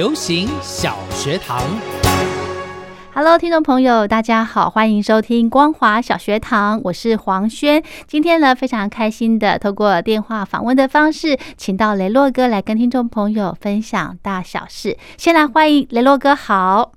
流行小学堂，Hello，听众朋友，大家好，欢迎收听光华小学堂，我是黄轩。今天呢，非常开心的透过电话访问的方式，请到雷洛哥来跟听众朋友分享大小事。先来欢迎雷洛哥，好，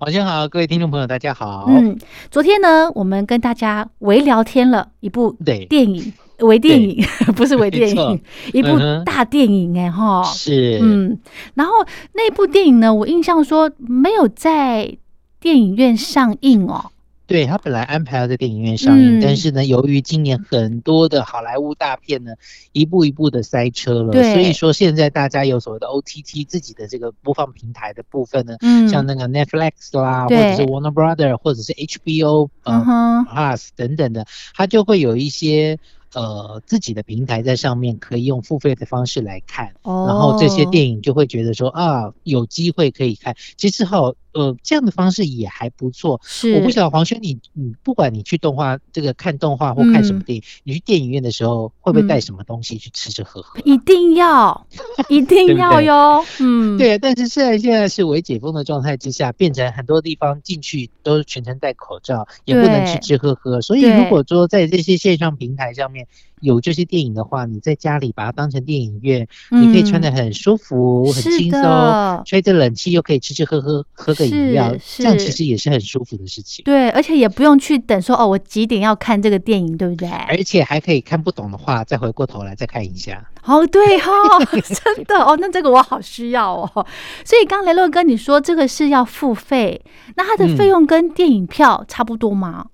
晚上好，各位听众朋友，大家好。嗯，昨天呢，我们跟大家微聊天了一部电影。微电影 不是微电影，一部大电影哎哈，是。嗯，然后那部电影呢，我印象说没有在电影院上映哦。对他本来安排要在电影院上映，但是呢，由于今年很多的好莱坞大片呢，一步一步的塞车了，所以说现在大家有所谓的 OTT 自己的这个播放平台的部分呢，像那个 Netflix 啦，或者是 Warner Brother，或者是 HBO 呃 Plus 等等的，它就会有一些。呃，自己的平台在上面可以用付费的方式来看，然后这些电影就会觉得说啊，有机会可以看。其实哈。呃，这样的方式也还不错。是，我不晓得黄轩，你你不管你去动画这个看动画或看什么电影，你去电影院的时候会不会带什么东西去吃吃喝喝？一定要，一定要哟。嗯，对。但是现在现在是微解封的状态之下，变成很多地方进去都全程戴口罩，也不能吃吃喝喝。所以如果说在这些线上平台上面有这些电影的话，你在家里把它当成电影院，你可以穿的很舒服、很轻松，吹着冷气又可以吃吃喝喝，喝个。饮料，这样其实也是很舒服的事情。对，而且也不用去等说哦，我几点要看这个电影，对不对？而且还可以看不懂的话，再回过头来再看一下。哦，对哦，真的哦，那这个我好需要哦。所以刚雷洛哥你说这个是要付费，那它的费用跟电影票差不多吗？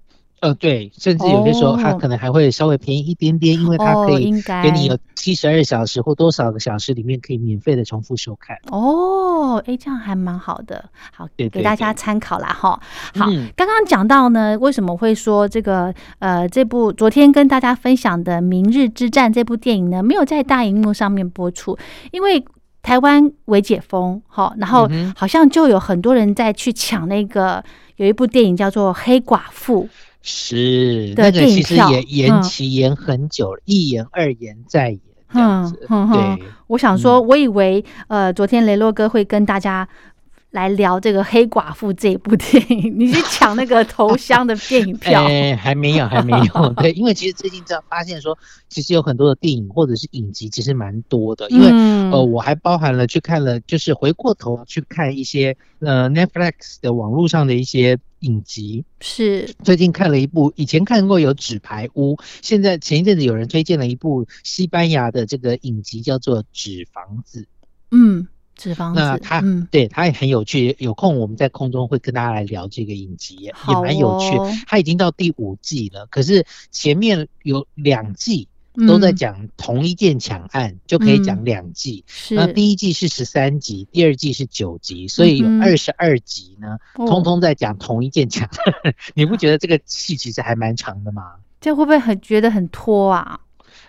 呃，对，甚至有些时候它可能还会稍微便宜一点点，因为它可以给你有七十二小时或多少个小时里面可以免费的重复收看。哦，哎，这样还蛮好的，好给大家参考啦哈。好，刚刚讲到呢，为什么会说这个呃这部昨天跟大家分享的《明日之战》这部电影呢，没有在大荧幕上面播出，因为台湾未解封，哈，然后好像就有很多人在去抢那个有一部电影叫做《黑寡妇》。是，那个其实也延期延很久了，一延二延再延这样子。对，我想说，我以为呃，昨天雷洛哥会跟大家来聊这个黑寡妇这部电影，你去抢那个头香的电影票？哎，还没有，还没有。对，因为其实最近这样发现说，其实有很多的电影或者是影集，其实蛮多的。因为呃，我还包含了去看了，就是回过头去看一些呃 Netflix 的网络上的一些。影集是最近看了一部，以前看过有《纸牌屋》，现在前一阵子有人推荐了一部西班牙的这个影集，叫做《纸房子》。嗯，纸房子。那它对它也很有趣，有空我们在空中会跟大家来聊这个影集，也蛮有趣。它已经到第五季了，可是前面有两季。都在讲同一件抢案，就可以讲两季。那第一季是十三集，第二季是九集，所以有二十二集呢，通通在讲同一件抢案。你不觉得这个戏其实还蛮长的吗？这会不会很觉得很拖啊？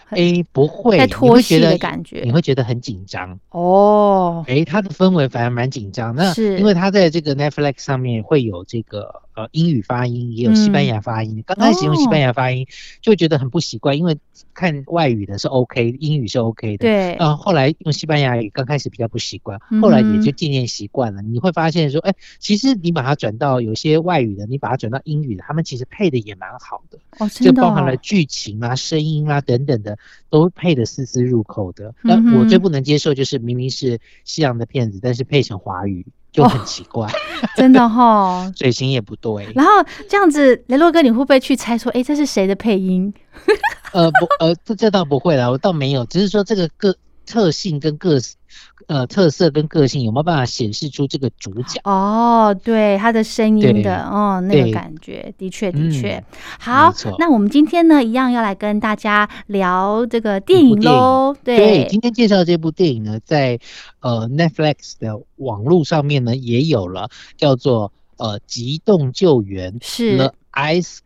哎，不会，在拖戏的感觉，你会觉得很紧张哦。哎，它的氛围反而蛮紧张。那是因为它在这个 Netflix 上面会有这个呃英语发音，也有西班牙发音。刚开始用西班牙发音就会觉得很不习惯，因为看外语的是 OK，英语是 OK 的。对。呃，后来用西班牙语刚开始比较不习惯，后来也就渐渐习惯了。你会发现说，哎，其实你把它转到有些外语的，你把它转到英语的，他们其实配的也蛮好的。哦，真的。就包含了剧情啊、声音啊等等的。都配的丝丝入扣的，那我最不能接受就是明明是西洋的片子，但是配成华语，就很奇怪，真的哈，嘴型也不对。然后这样子，雷洛哥，你会不会去猜说，哎，这是谁的配音？呃，不，呃，这这倒不会啦，我倒没有，只是说这个个特性跟个呃特色跟个性有没有办法显示出这个主角？哦，对，他的声音的，哦，那个感觉，的确的确。好，那我们今天呢，一样要来跟大家聊这个电影喽。对，今天介绍这部电影呢，在呃 Netflix 的网络上面呢也有了，叫做呃《急冻救援》是 The Ice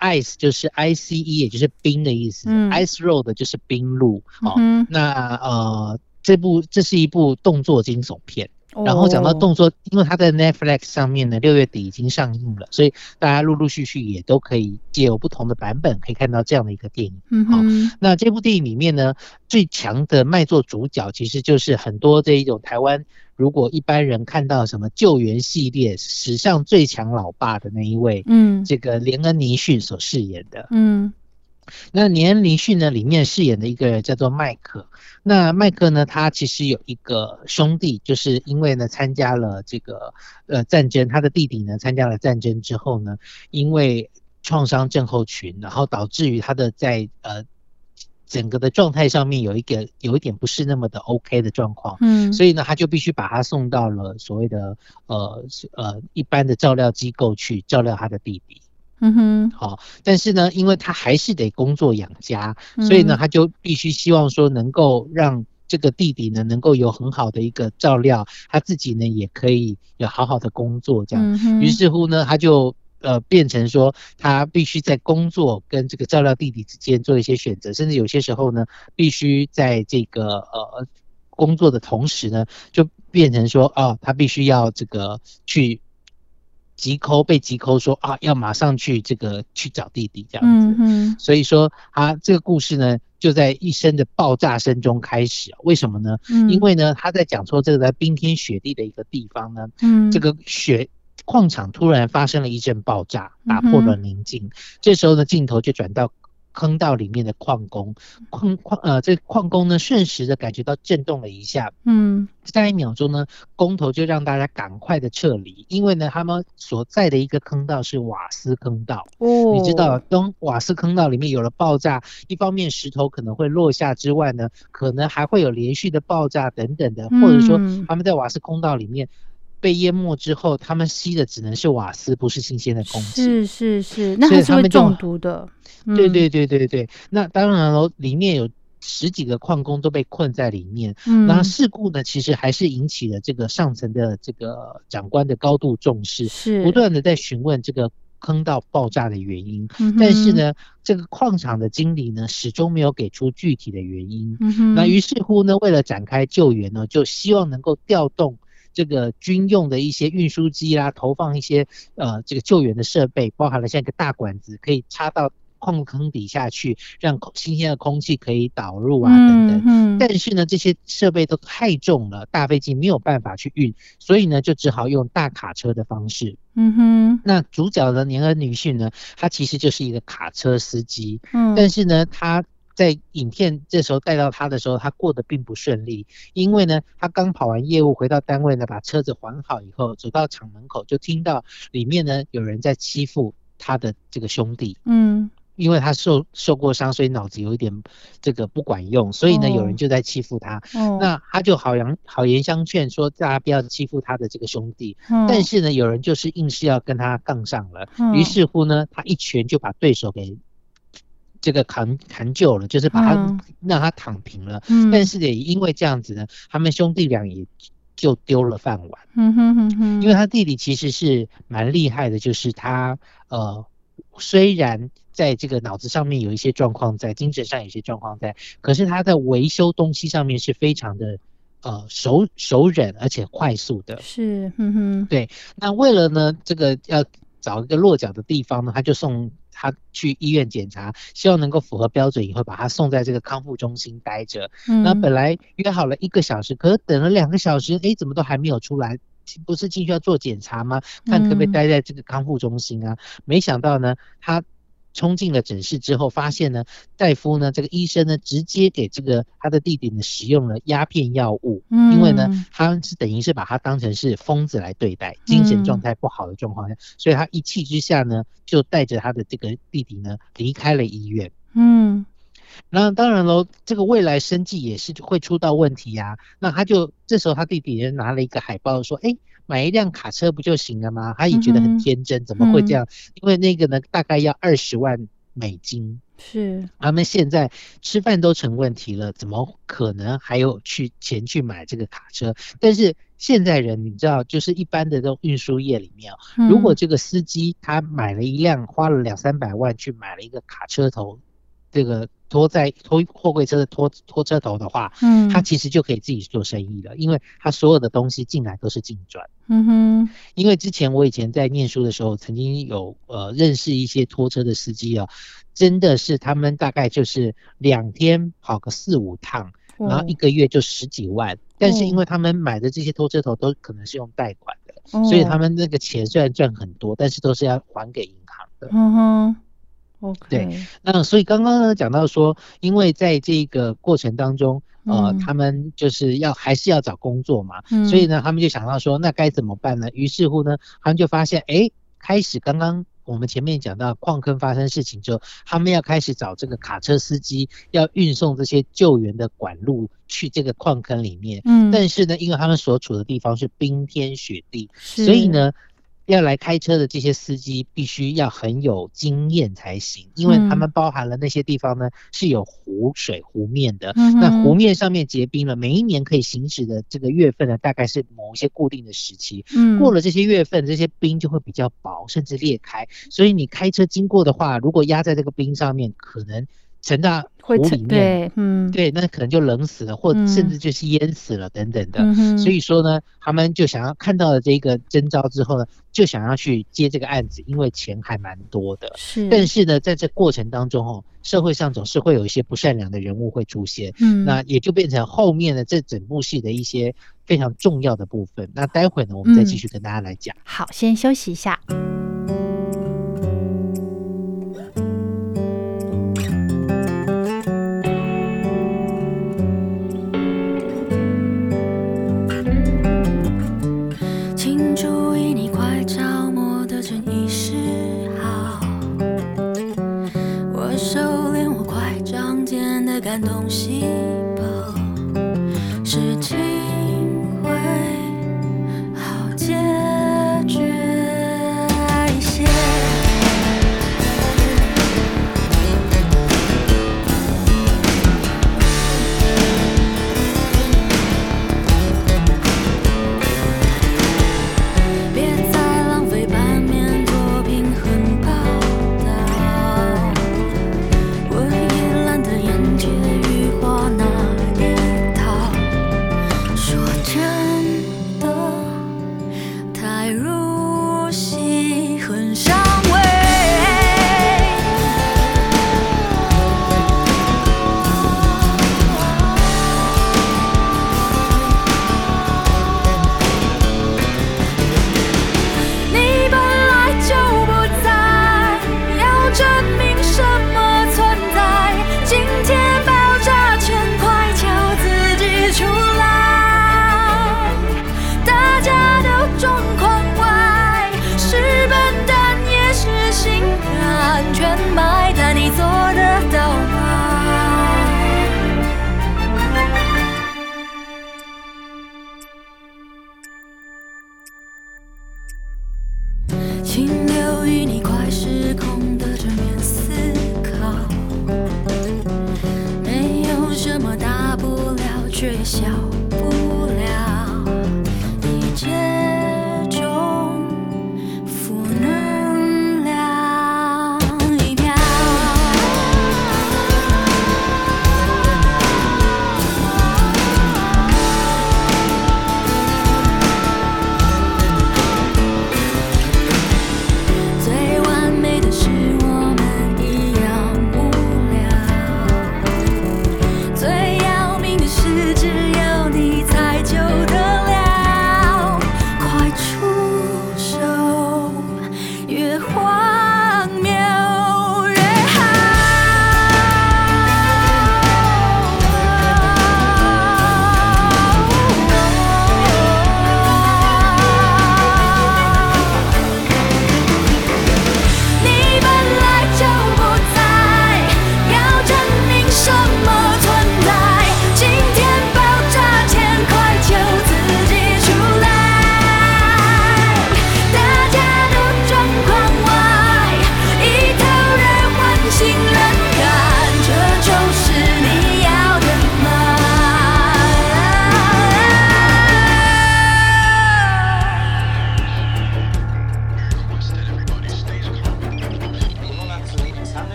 Road，Ice 就是 I C E，也就是冰的意思，Ice Road 就是冰路。哦，那呃。这部这是一部动作惊悚片，然后讲到动作，因为它在 Netflix 上面呢，六月底已经上映了，所以大家陆陆续续也都可以借有不同的版本可以看到这样的一个电影。嗯，好，那这部电影里面呢，最强的卖座主角其实就是很多这一种台湾，如果一般人看到什么救援系列史上最强老爸的那一位，嗯，这个连恩尼逊所饰演的，嗯。那连恩尼逊呢？里面饰演的一个人叫做麦克。那麦克呢？他其实有一个兄弟，就是因为呢参加了这个呃战争，他的弟弟呢参加了战争之后呢，因为创伤症候群，然后导致于他的在呃整个的状态上面有一个有一点不是那么的 OK 的状况。嗯。所以呢，他就必须把他送到了所谓的呃呃一般的照料机构去照料他的弟弟。嗯哼，好，但是呢，因为他还是得工作养家，所以呢，他就必须希望说能够让这个弟弟呢能够有很好的一个照料，他自己呢也可以有好好的工作这样。于是乎呢，他就呃变成说他必须在工作跟这个照料弟弟之间做一些选择，甚至有些时候呢，必须在这个呃工作的同时呢，就变成说哦，他必须要这个去。急抠被急抠说啊，要马上去这个去找弟弟这样子，所以说他这个故事呢，就在一声的爆炸声中开始。为什么呢？因为呢，他在讲说这个在冰天雪地的一个地方呢，这个雪矿场突然发生了一阵爆炸，打破了宁静。这时候呢，镜头就转到。坑道里面的矿工，矿矿呃，这矿工呢，瞬时的感觉到震动了一下，嗯，下一秒钟呢，工头就让大家赶快的撤离，因为呢，他们所在的一个坑道是瓦斯坑道，哦，你知道，当瓦斯坑道里面有了爆炸，一方面石头可能会落下之外呢，可能还会有连续的爆炸等等的，或者说他们在瓦斯坑道里面。被淹没之后，他们吸的只能是瓦斯，不是新鲜的空气。是是是，那还是会中毒的。对对对对对，那当然了，里面有十几个矿工都被困在里面。嗯，那事故呢，其实还是引起了这个上层的这个长官的高度重视，是不断的在询问这个坑道爆炸的原因。但是呢，这个矿场的经理呢，始终没有给出具体的原因。嗯那于是乎呢，为了展开救援呢，就希望能够调动。这个军用的一些运输机啦，投放一些呃这个救援的设备，包含了像一个大管子，可以插到矿坑底下去，让新鲜的空气可以导入啊等等。嗯。但是呢，这些设备都太重了，大飞机没有办法去运，所以呢，就只好用大卡车的方式。嗯哼。那主角的年恩女婿呢，他其实就是一个卡车司机。嗯。但是呢，他。在影片这时候带到他的时候，他过得并不顺利，因为呢，他刚跑完业务回到单位呢，把车子还好以后，走到厂门口就听到里面呢有人在欺负他的这个兄弟，嗯，因为他受受过伤，所以脑子有一点这个不管用，所以呢有人就在欺负他，那他就好言好言相劝说大家不要欺负他的这个兄弟，但是呢有人就是硬是要跟他杠上了，于是乎呢他一拳就把对手给。这个扛扛救了，就是把他让他躺平了。嗯，但是也因为这样子呢，他们兄弟俩也就丢了饭碗。嗯哼哼哼，因为他弟弟其实是蛮厉害的，就是他呃虽然在这个脑子上面有一些状况，在精神上有一些状况在，可是他在维修东西上面是非常的呃熟熟忍而且快速的。是，嗯哼，对。那为了呢这个要找一个落脚的地方呢，他就送。他去医院检查，希望能够符合标准，以后把他送在这个康复中心待着。那本来约好了一个小时，可是等了两个小时，哎，怎么都还没有出来？不是进去要做检查吗？看可不可以待在这个康复中心啊？没想到呢，他冲进了诊室之后，发现呢，大夫呢，这个医生呢，直接给这个他的弟弟呢使用了鸦片药物，嗯，因为呢，他是等于是把他当成是疯子来对待，精神状态不好的状况下，所以他一气之下呢，就带着他的这个弟弟呢离开了医院，嗯，那当然喽，这个未来生计也是会出到问题呀，那他就这时候他弟弟也拿了一个海报说，哎。买一辆卡车不就行了吗？他也觉得很天真，怎么会这样？因为那个呢，大概要二十万美金。是，他们现在吃饭都成问题了，怎么可能还有去钱去买这个卡车？但是现在人，你知道，就是一般的这种运输业里面，如果这个司机他买了一辆，花了两三百万去买了一个卡车头，这个。拖在拖货柜车的拖拖车头的话，嗯，他其实就可以自己做生意了，因为他所有的东西进来都是净赚。嗯哼，因为之前我以前在念书的时候，曾经有呃认识一些拖车的司机啊，真的是他们大概就是两天跑个四五趟，然后一个月就十几万，但是因为他们买的这些拖车头都可能是用贷款的，所以他们那个钱虽然赚很多，但是都是要还给银行的。嗯哼。对，那所以刚刚呢讲到说，因为在这个过程当中，呃，他们就是要还是要找工作嘛，所以呢，他们就想到说，那该怎么办呢？于是乎呢，他们就发现，哎，开始刚刚我们前面讲到矿坑发生事情之后，他们要开始找这个卡车司机，要运送这些救援的管路去这个矿坑里面。嗯，但是呢，因为他们所处的地方是冰天雪地，所以呢。要来开车的这些司机必须要很有经验才行，因为他们包含了那些地方呢是有湖水湖面的，那湖面上面结冰了，每一年可以行驶的这个月份呢，大概是某一些固定的时期，过了这些月份，这些冰就会比较薄，甚至裂开，所以你开车经过的话，如果压在这个冰上面，可能。沉到湖里面，嗯，对，那可能就冷死了，或甚至就是淹死了等等的。所以说呢，他们就想要看到了这个征兆之后呢，就想要去接这个案子，因为钱还蛮多的。是，但是呢，在这过程当中哦，社会上总是会有一些不善良的人物会出现，嗯，那也就变成后面的这整部戏的一些非常重要的部分。那待会呢，我们再继续跟大家来讲。好，先休息一下。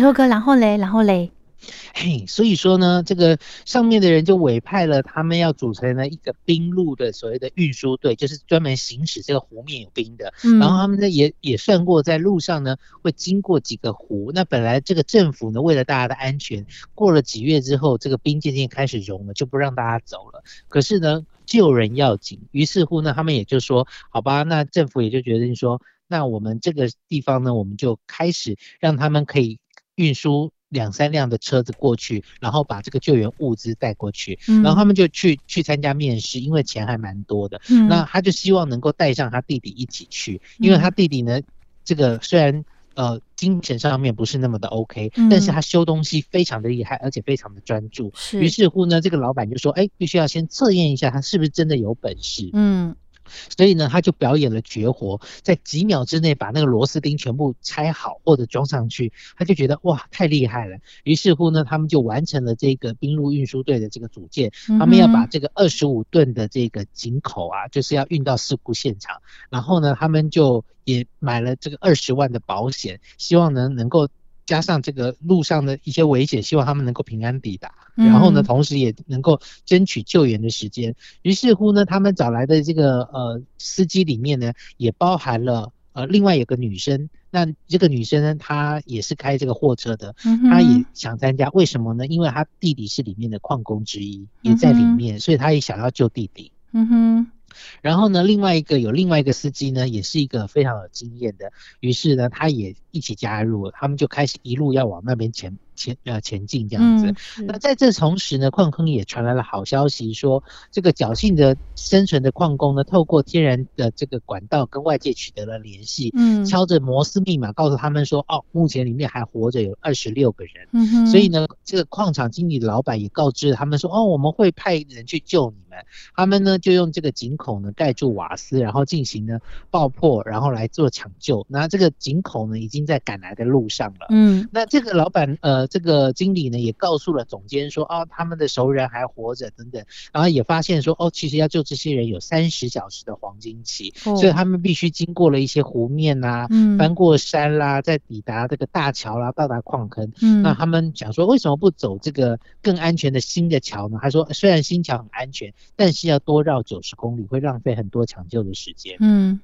然后嘞，然后嘞。嘿，所以说呢，这个上面的人就委派了他们要组成了一个冰路的所谓的运输队，就是专门行驶这个湖面有冰的。嗯，然后他们呢也也算过，在路上呢会经过几个湖。那本来这个政府呢为了大家的安全，过了几月之后，这个冰渐渐开始融了，就不让大家走了。可是呢，救人要紧，于是乎呢，他们也就说，好吧，那政府也就决定说，那我们这个地方呢，我们就开始让他们可以运输。两三辆的车子过去，然后把这个救援物资带过去，然后他们就去去参加面试，因为钱还蛮多的。那他就希望能够带上他弟弟一起去，因为他弟弟呢，这个虽然呃精神上面不是那么的 OK，但是他修东西非常的厉害，而且非常的专注。于是乎呢，这个老板就说：“哎，必须要先测验一下他是不是真的有本事。”嗯。所以呢，他就表演了绝活，在几秒之内把那个螺丝钉全部拆好或者装上去，他就觉得哇，太厉害了。于是乎呢，他们就完成了这个冰路运输队的这个组建，他们要把这个二十五吨的这个井口啊，就是要运到事故现场。然后呢，他们就也买了这个二十万的保险，希望能能够。加上这个路上的一些危险，希望他们能够平安抵达。然后呢，同时也能够争取救援的时间。于是乎呢，他们找来的这个呃司机里面呢，也包含了呃另外有个女生。那这个女生呢，她也是开这个货车的，她也想参加。为什么呢？因为她弟弟是里面的矿工之一，也在里面，所以她也想要救弟弟。嗯哼。然后呢，另外一个有另外一个司机呢，也是一个非常有经验的，于是呢，他也一起加入，他们就开始一路要往那边前。前呃前进这样子，那在这同时呢，矿坑也传来了好消息，说这个侥幸的生存的矿工呢，透过天然的这个管道跟外界取得了联系，嗯，敲着摩斯密码告诉他们说，哦，目前里面还活着有二十六个人，所以呢，这个矿场经理的老板也告知他们说，哦，我们会派人去救你们，他们呢就用这个井口呢盖住瓦斯，然后进行呢爆破，然后来做抢救，那这个井口呢已经在赶来的路上了，嗯，那这个老板呃。这个经理呢也告诉了总监说，哦，他们的熟人还活着等等，然后也发现说，哦，其实要救这些人有三十小时的黄金期，所以他们必须经过了一些湖面呐，翻过山啦，再抵达这个大桥啦，到达矿坑。嗯那他们想说，为什么不走这个更安全的新的桥呢？他说，虽然新桥很安全，但是要多绕九十公里，会浪费很多抢救的时间。嗯。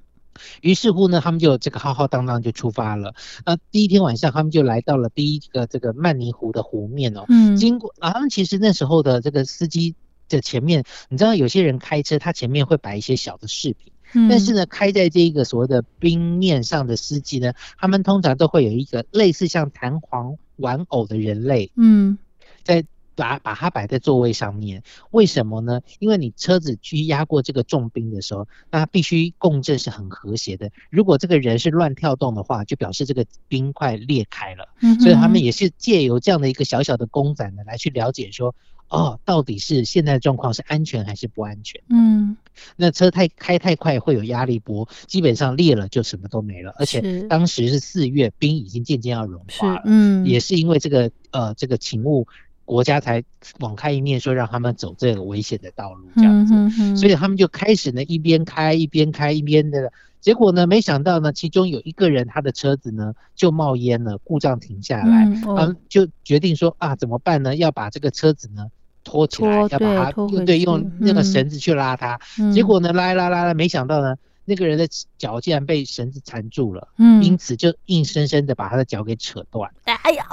于是乎呢，他们就这个浩浩荡荡就出发了。那第一天晚上，他们就来到了第一个这个曼尼湖的湖面哦。嗯。经过，然后其实那时候的这个司机的前面，你知道有些人开车，他前面会摆一些小的饰品。嗯。但是呢，开在这一个所谓的冰面上的司机呢，他们通常都会有一个类似像弹簧玩偶的人类。嗯。在。把把它摆在座位上面，为什么呢？因为你车子去压过这个重冰的时候，那必须共振是很和谐的。如果这个人是乱跳动的话，就表示这个冰块裂开了。嗯，所以他们也是借由这样的一个小小的公仔呢，来去了解说，哦，到底是现在的状况是安全还是不安全？嗯，那车太开太快会有压力波，基本上裂了就什么都没了。而且当时是四月，冰已经渐渐要融化了。嗯，也是因为这个呃这个勤务。国家才网开一面，说让他们走这个危险的道路，这样子，所以他们就开始呢一边开一边开一边的，结果呢，没想到呢，其中有一个人他的车子呢就冒烟了，故障停下来，嗯，就决定说啊怎么办呢？要把这个车子呢拖起来，要把它用对用那个绳子去拉它，结果呢拉拉拉拉，没想到呢那个人的脚竟然被绳子缠住了，嗯，因此就硬生生的把他的脚给扯断，哎呀。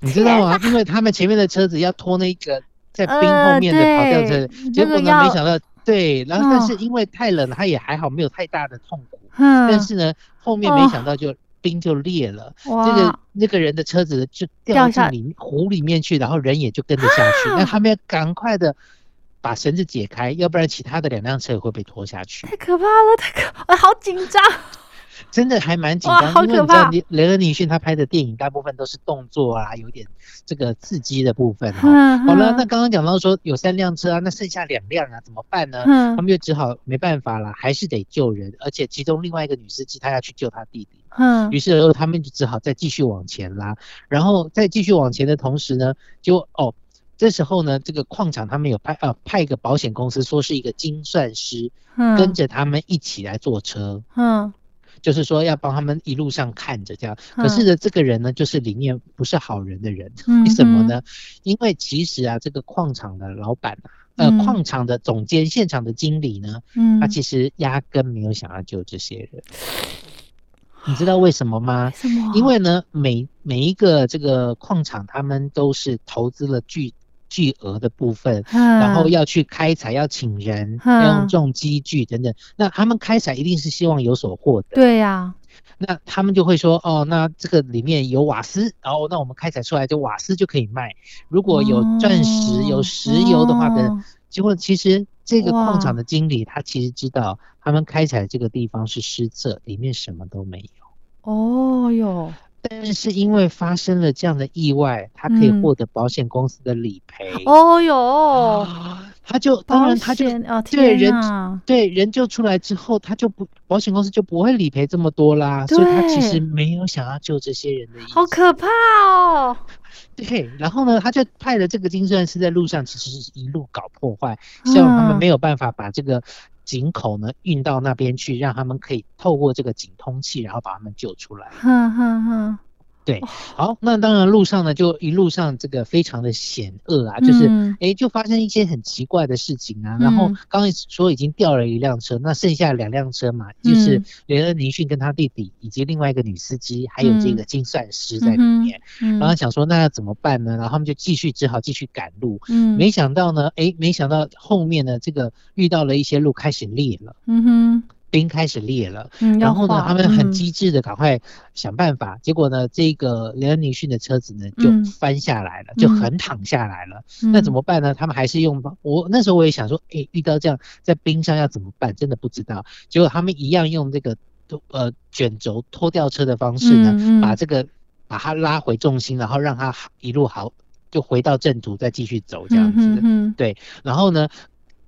你知道吗？因为他们前面的车子要拖那个在冰后面的跑掉车，结果呢，没想到对，然后但是因为太冷了，他也还好，没有太大的痛苦。嗯。但是呢，后面没想到就冰就裂了，这个那个人的车子就掉进里湖里面去，然后人也就跟着下去。那他们要赶快的把绳子解开，要不然其他的两辆车也会被拖下去。太可怕了，太可，我好紧张。真的还蛮紧张，因为你知道雷雷恩尼逊他拍的电影大部分都是动作啊，有点这个刺激的部分哈。好了，那刚刚讲到说有三辆车啊，那剩下两辆啊怎么办呢？他们就只好没办法了，还是得救人，而且其中另外一个女司机她要去救她弟弟。嗯，于是他们就只好再继续往前拉，然后再继续往前的同时呢，就哦这时候呢，这个矿场他们有派呃派一个保险公司，说是一个精算师，跟着他们一起来坐车。嗯。就是说要帮他们一路上看着这样。可是呢，这个人呢，就是里面不是好人的人，为什么呢？因为其实啊，这个矿场的老板啊，呃，矿场的总监、现场的经理呢，嗯，他其实压根没有想要救这些人。你知道为什么吗？因为呢，每每一个这个矿场，他们都是投资了巨巨额的部分，然后要去开采，要请人，要用重机具等等。那他们开采一定是希望有所获得。对呀。那他们就会说，哦，那这个里面有瓦斯，然后那我们开采出来就瓦斯就可以卖。如果有钻石、有石油的话，等。结果其实这个矿场的经理他其实知道，他们开采这个地方是失策，里面什么都没有。哦哟。但是因为发生了这样的意外，他可以获得保险公司的理赔。哦哟，他就当然他就对人对人救出来之后，他就不保险公司就不会理赔这么多啦。所以他其实没有想要救这些人的意思。好可怕哦！对，然后呢，他就派了这个精算师在路上，其实是一路搞破坏，希望他们没有办法把这个。井口呢运到那边去，让他们可以透过这个井通气，然后把他们救出来。哼哼哼。对，好，那当然路上呢，就一路上这个非常的险恶啊，就是哎，就发生一些很奇怪的事情啊。然后刚刚说已经掉了一辆车，那剩下两辆车嘛，就是连恩尼逊跟他弟弟以及另外一个女司机，还有这个精算师在里面。然后想说那要怎么办呢？然后他们就继续只好继续赶路。嗯，没想到呢，哎，没想到后面呢，这个遇到了一些路开始裂了。嗯哼。冰开始裂了，然后呢，他们很机智的赶快想办法，结果呢，这个雷恩尼逊的车子呢就翻下来了，就横躺下来了。那怎么办呢？他们还是用我那时候我也想说，哎，遇到这样在冰上要怎么办？真的不知道。结果他们一样用这个呃卷轴拖吊车的方式呢，把这个把它拉回重心，然后让它一路好就回到正途，再继续走这样子。对，然后呢？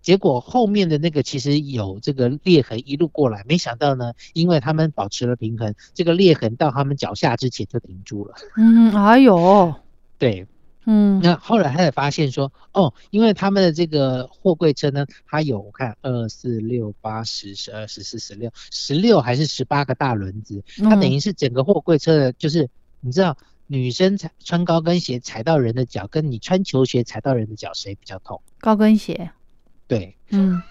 结果后面的那个其实有这个裂痕一路过来，没想到呢，因为他们保持了平衡，这个裂痕到他们脚下之前就停住了。嗯，哎呦，对，嗯，那后来他才发现说，哦，因为他们的这个货柜车呢，它有我看二四六八十十二十四十六十六还是十八个大轮子，它等于是整个货柜车的，就是你知道女生踩穿高跟鞋踩到人的脚，跟你穿球鞋踩到人的脚谁比较痛？高跟鞋。对，嗯，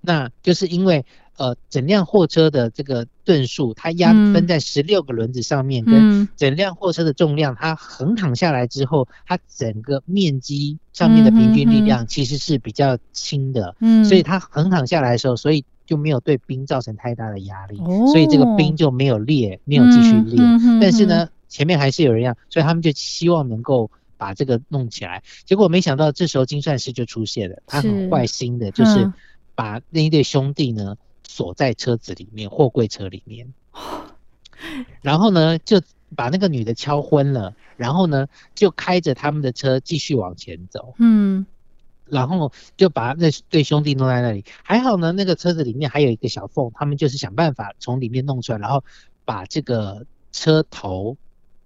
那就是因为呃，整辆货车的这个吨数，它压分在十六个轮子上面，跟整辆货车的重量，它横躺下来之后，它整个面积上面的平均力量其实是比较轻的，嗯，所以它横躺下来的时候，所以就没有对冰造成太大的压力，所以这个冰就没有裂，没有继续裂，但是呢，前面还是有人要，所以他们就希望能够。把这个弄起来，结果没想到这时候金算师就出现了，他很坏心的，就是把那一对兄弟呢锁在车子里面，货柜车里面，然后呢就把那个女的敲昏了，然后呢就开着他们的车继续往前走，嗯，然后就把那对兄弟弄在那里，还好呢，那个车子里面还有一个小缝，他们就是想办法从里面弄出来，然后把这个车头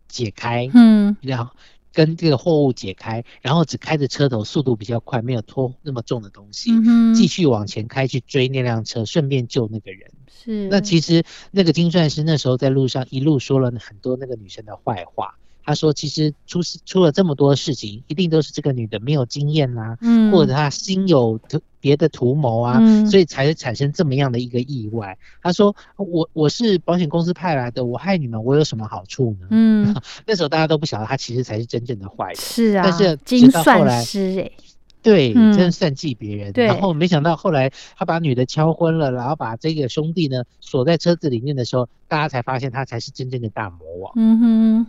解开，嗯，然后。跟这个货物解开，然后只开着车头，速度比较快，没有拖那么重的东西，继续往前开去追那辆车，顺便救那个人。是，那其实那个金算师那时候在路上一路说了很多那个女生的坏话。他说：“其实出事出了这么多事情，一定都是这个女的没有经验啦，嗯，或者她心有别的图谋啊，所以才产生这么样的一个意外。”他说：“我我是保险公司派来的，我害你们，我有什么好处呢？”嗯，那时候大家都不晓得他其实才是真正的坏人。是啊，但是精算师哎，对，真的算计别人。然后没想到后来他把女的敲昏了，然后把这个兄弟呢锁在车子里面的时候，大家才发现他才是真正的大魔王。嗯哼。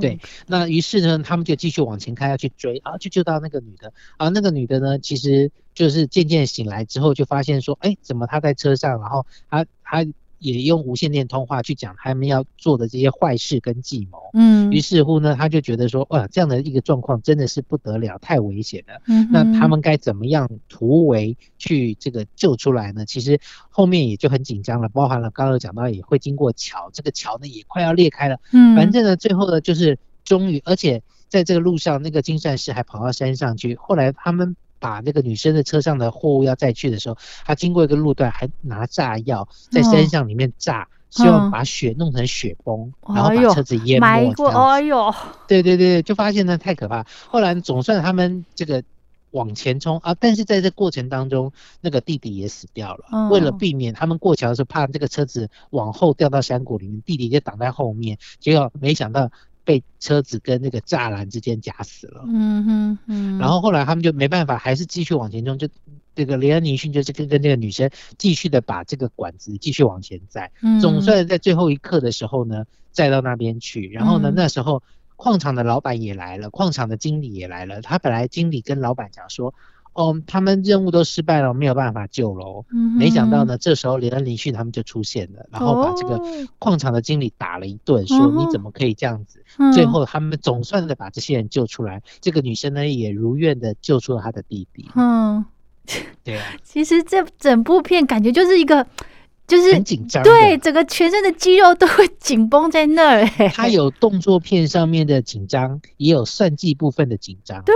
对，那于是呢，他们就继续往前开，要去追啊，就救到那个女的啊。那个女的呢，其实就是渐渐醒来之后，就发现说，哎，怎么她在车上？然后她她。也用无线电通话去讲他们要做的这些坏事跟计谋，嗯，于是乎呢，他就觉得说，哇，这样的一个状况真的是不得了，太危险了。嗯，那他们该怎么样突围去这个救出来呢？其实后面也就很紧张了，包含了刚刚讲到也会经过桥，这个桥呢也快要裂开了。嗯，反正呢，最后呢就是终于，而且在这个路上，那个金善士还跑到山上去。后来他们。把那个女生的车上的货物要载去的时候，他经过一个路段，还拿炸药在山上里面炸，希望把雪弄成雪崩，然后把车子淹没。过，哎呦，对对对，就发现呢太可怕。后来总算他们这个往前冲啊，但是在这过程当中，那个弟弟也死掉了。为了避免他们过桥的时候怕这个车子往后掉到山谷里面，弟弟就挡在后面，结果没想到。被车子跟那个栅栏之间夹死了。嗯哼嗯。然后后来他们就没办法，还是继续往前冲。就这个雷恩尼逊就是跟跟那个女生继续的把这个管子继续往前载。嗯。总算在最后一刻的时候呢，载到那边去。然后呢，那时候矿场的老板也来了，矿场的经理也来了。他本来经理跟老板讲说。哦，他们任务都失败了，没有办法救了。嗯，没想到呢，这时候连恩·林逊他们就出现了，然后把这个矿场的经理打了一顿，说你怎么可以这样子？最后他们总算的把这些人救出来，这个女生呢也如愿的救出了她的弟弟。嗯，对啊。其实这整部片感觉就是一个。就是很紧张，对，整个全身的肌肉都会紧绷在那儿。他有动作片上面的紧张，也有算计部分的紧张。对，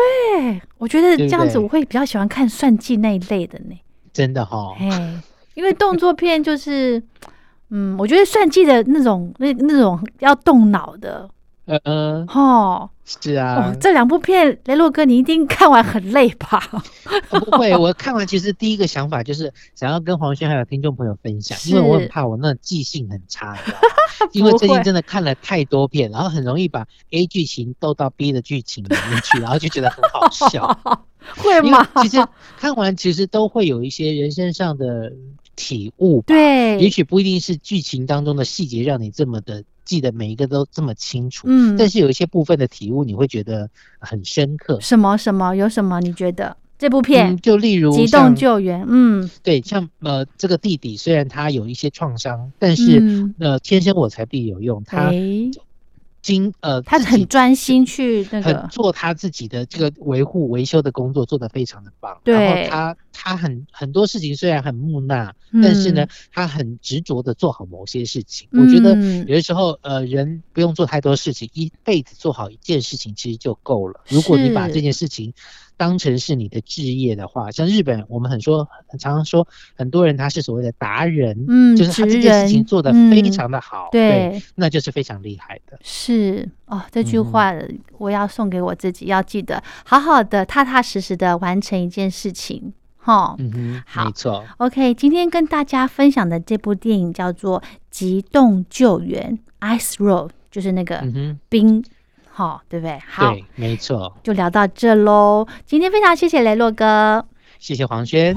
我觉得这样子我会比较喜欢看算计那一类的呢。真的哈，哎，因为动作片就是，嗯，我觉得算计的那种那那种要动脑的。嗯嗯，哦，是啊，这两部片，雷洛哥，你一定看完很累吧？不会，我看完其实第一个想法就是想要跟黄轩还有听众朋友分享，因为我很怕我那记性很差，因为最近真的看了太多片，然后很容易把 A 剧情逗到 B 的剧情里面去，然后就觉得很好笑。会吗？其实看完其实都会有一些人生上的体悟，对，也许不一定是剧情当中的细节让你这么的。记得每一个都这么清楚，嗯，但是有一些部分的体悟你会觉得很深刻。什么什么有什么？你觉得这部片就例如急动救援，嗯，对，像呃这个弟弟虽然他有一些创伤，但是呃天生我材必有用，他。经呃，他很专心去那个做他自己的这个维护维修的工作，做得非常的棒。对，然后他他很很多事情虽然很木讷，但是呢，他很执着的做好某些事情。我觉得有的时候呃，人不用做太多事情，一辈子做好一件事情其实就够了。如果你把这件事情。当成是你的置业的话，像日本，我们很说，很常常说，很多人他是所谓的达人，嗯，就是他这件事情做得非常的好，对，那就是非常厉害的。是哦，这句话我要送给我自己，要记得好好的、踏踏实实的完成一件事情，哈。嗯哼，好，没错。OK，今天跟大家分享的这部电影叫做《急冻救援》（Ice Road），就是那个冰。好，对不对？好，没错，就聊到这喽。今天非常谢谢雷洛哥，谢谢黄轩。